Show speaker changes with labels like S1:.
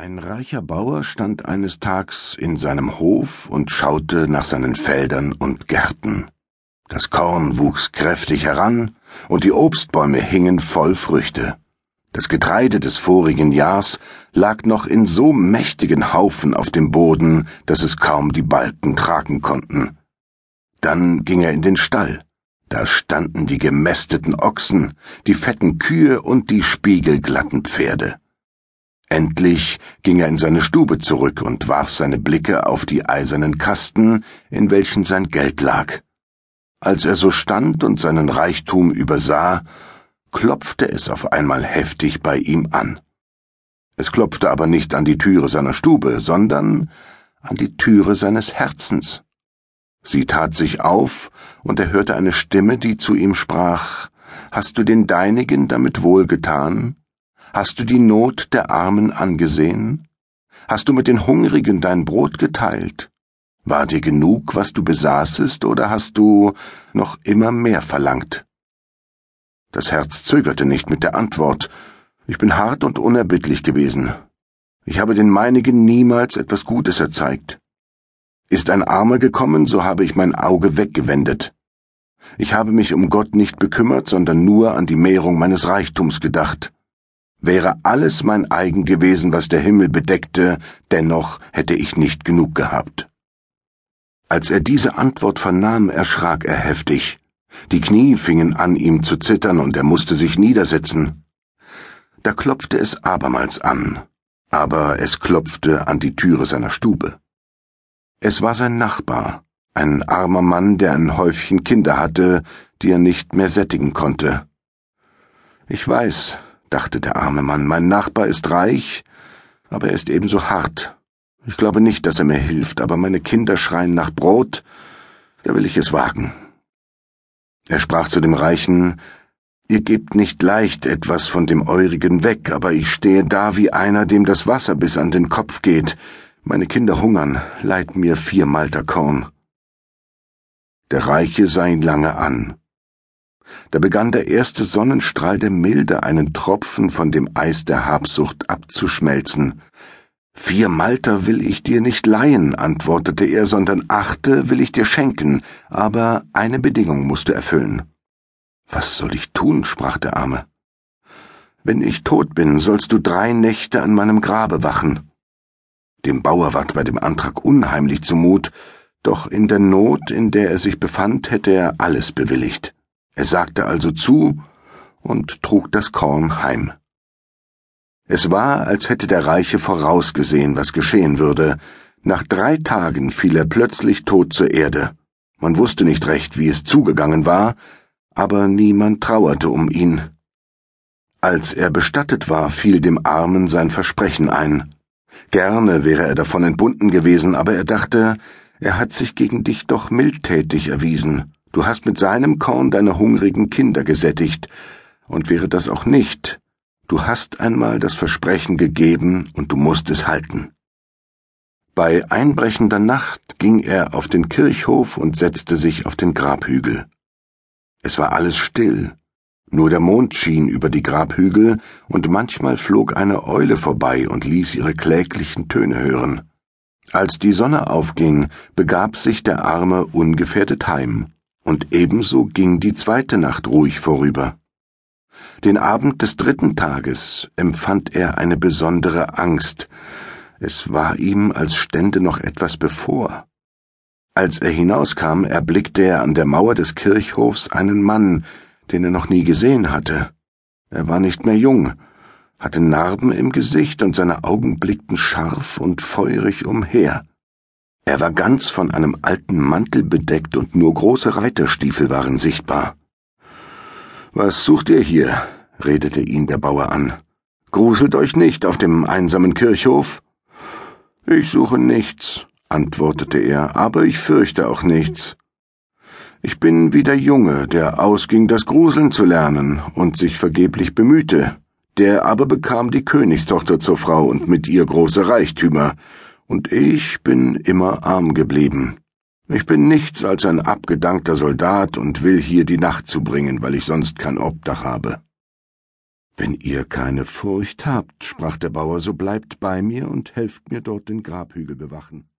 S1: Ein reicher Bauer stand eines Tags in seinem Hof und schaute nach seinen Feldern und Gärten. Das Korn wuchs kräftig heran, und die Obstbäume hingen voll Früchte. Das Getreide des vorigen Jahrs lag noch in so mächtigen Haufen auf dem Boden, dass es kaum die Balken tragen konnten. Dann ging er in den Stall. Da standen die gemästeten Ochsen, die fetten Kühe und die spiegelglatten Pferde. Endlich ging er in seine Stube zurück und warf seine Blicke auf die eisernen Kasten, in welchen sein Geld lag. Als er so stand und seinen Reichtum übersah, klopfte es auf einmal heftig bei ihm an. Es klopfte aber nicht an die Türe seiner Stube, sondern an die Türe seines Herzens. Sie tat sich auf, und er hörte eine Stimme, die zu ihm sprach Hast du den Deinigen damit wohlgetan? Hast du die Not der Armen angesehen? Hast du mit den Hungrigen dein Brot geteilt? War dir genug, was du besaßest, oder hast du noch immer mehr verlangt? Das Herz zögerte nicht mit der Antwort. Ich bin hart und unerbittlich gewesen. Ich habe den meinigen niemals etwas Gutes erzeigt. Ist ein Armer gekommen, so habe ich mein Auge weggewendet. Ich habe mich um Gott nicht bekümmert, sondern nur an die Mehrung meines Reichtums gedacht. Wäre alles mein eigen gewesen, was der Himmel bedeckte, dennoch hätte ich nicht genug gehabt. Als er diese Antwort vernahm, erschrak er heftig. Die Knie fingen an, ihm zu zittern, und er musste sich niedersetzen. Da klopfte es abermals an, aber es klopfte an die Türe seiner Stube. Es war sein Nachbar, ein armer Mann, der ein Häufchen Kinder hatte, die er nicht mehr sättigen konnte. Ich weiß, dachte der arme Mann, mein Nachbar ist reich, aber er ist ebenso hart. Ich glaube nicht, dass er mir hilft, aber meine Kinder schreien nach Brot, da will ich es wagen. Er sprach zu dem Reichen, Ihr gebt nicht leicht etwas von dem Eurigen weg, aber ich stehe da wie einer, dem das Wasser bis an den Kopf geht. Meine Kinder hungern, leiht mir vier Malterkorn. Der Reiche sah ihn lange an. Da begann der erste Sonnenstrahl der Milde einen Tropfen von dem Eis der Habsucht abzuschmelzen. Vier Malter will ich dir nicht leihen, antwortete er, sondern achte will ich dir schenken, aber eine Bedingung musst du erfüllen. Was soll ich tun? sprach der Arme. Wenn ich tot bin, sollst du drei Nächte an meinem Grabe wachen. Dem Bauer ward bei dem Antrag unheimlich zumut, doch in der Not, in der er sich befand, hätte er alles bewilligt. Er sagte also zu und trug das Korn heim. Es war, als hätte der Reiche vorausgesehen, was geschehen würde. Nach drei Tagen fiel er plötzlich tot zur Erde. Man wusste nicht recht, wie es zugegangen war, aber niemand trauerte um ihn. Als er bestattet war, fiel dem Armen sein Versprechen ein. Gerne wäre er davon entbunden gewesen, aber er dachte, er hat sich gegen dich doch mildtätig erwiesen. Du hast mit seinem Korn deine hungrigen Kinder gesättigt, und wäre das auch nicht, du hast einmal das Versprechen gegeben und du musst es halten. Bei einbrechender Nacht ging er auf den Kirchhof und setzte sich auf den Grabhügel. Es war alles still, nur der Mond schien über die Grabhügel, und manchmal flog eine Eule vorbei und ließ ihre kläglichen Töne hören. Als die Sonne aufging, begab sich der Arme ungefährdet heim und ebenso ging die zweite Nacht ruhig vorüber. Den Abend des dritten Tages empfand er eine besondere Angst. Es war ihm, als stände noch etwas bevor. Als er hinauskam, erblickte er an der Mauer des Kirchhofs einen Mann, den er noch nie gesehen hatte. Er war nicht mehr jung, hatte Narben im Gesicht und seine Augen blickten scharf und feurig umher. Er war ganz von einem alten Mantel bedeckt und nur große Reiterstiefel waren sichtbar. Was sucht ihr hier? redete ihn der Bauer an. Gruselt euch nicht auf dem einsamen Kirchhof? Ich suche nichts, antwortete er, aber ich fürchte auch nichts. Ich bin wie der Junge, der ausging, das Gruseln zu lernen und sich vergeblich bemühte. Der aber bekam die Königstochter zur Frau und mit ihr große Reichtümer, und ich bin immer arm geblieben. Ich bin nichts als ein abgedankter Soldat und will hier die Nacht zubringen, weil ich sonst kein Obdach habe. Wenn ihr keine Furcht habt, sprach der Bauer, so bleibt bei mir und helft mir dort den Grabhügel bewachen.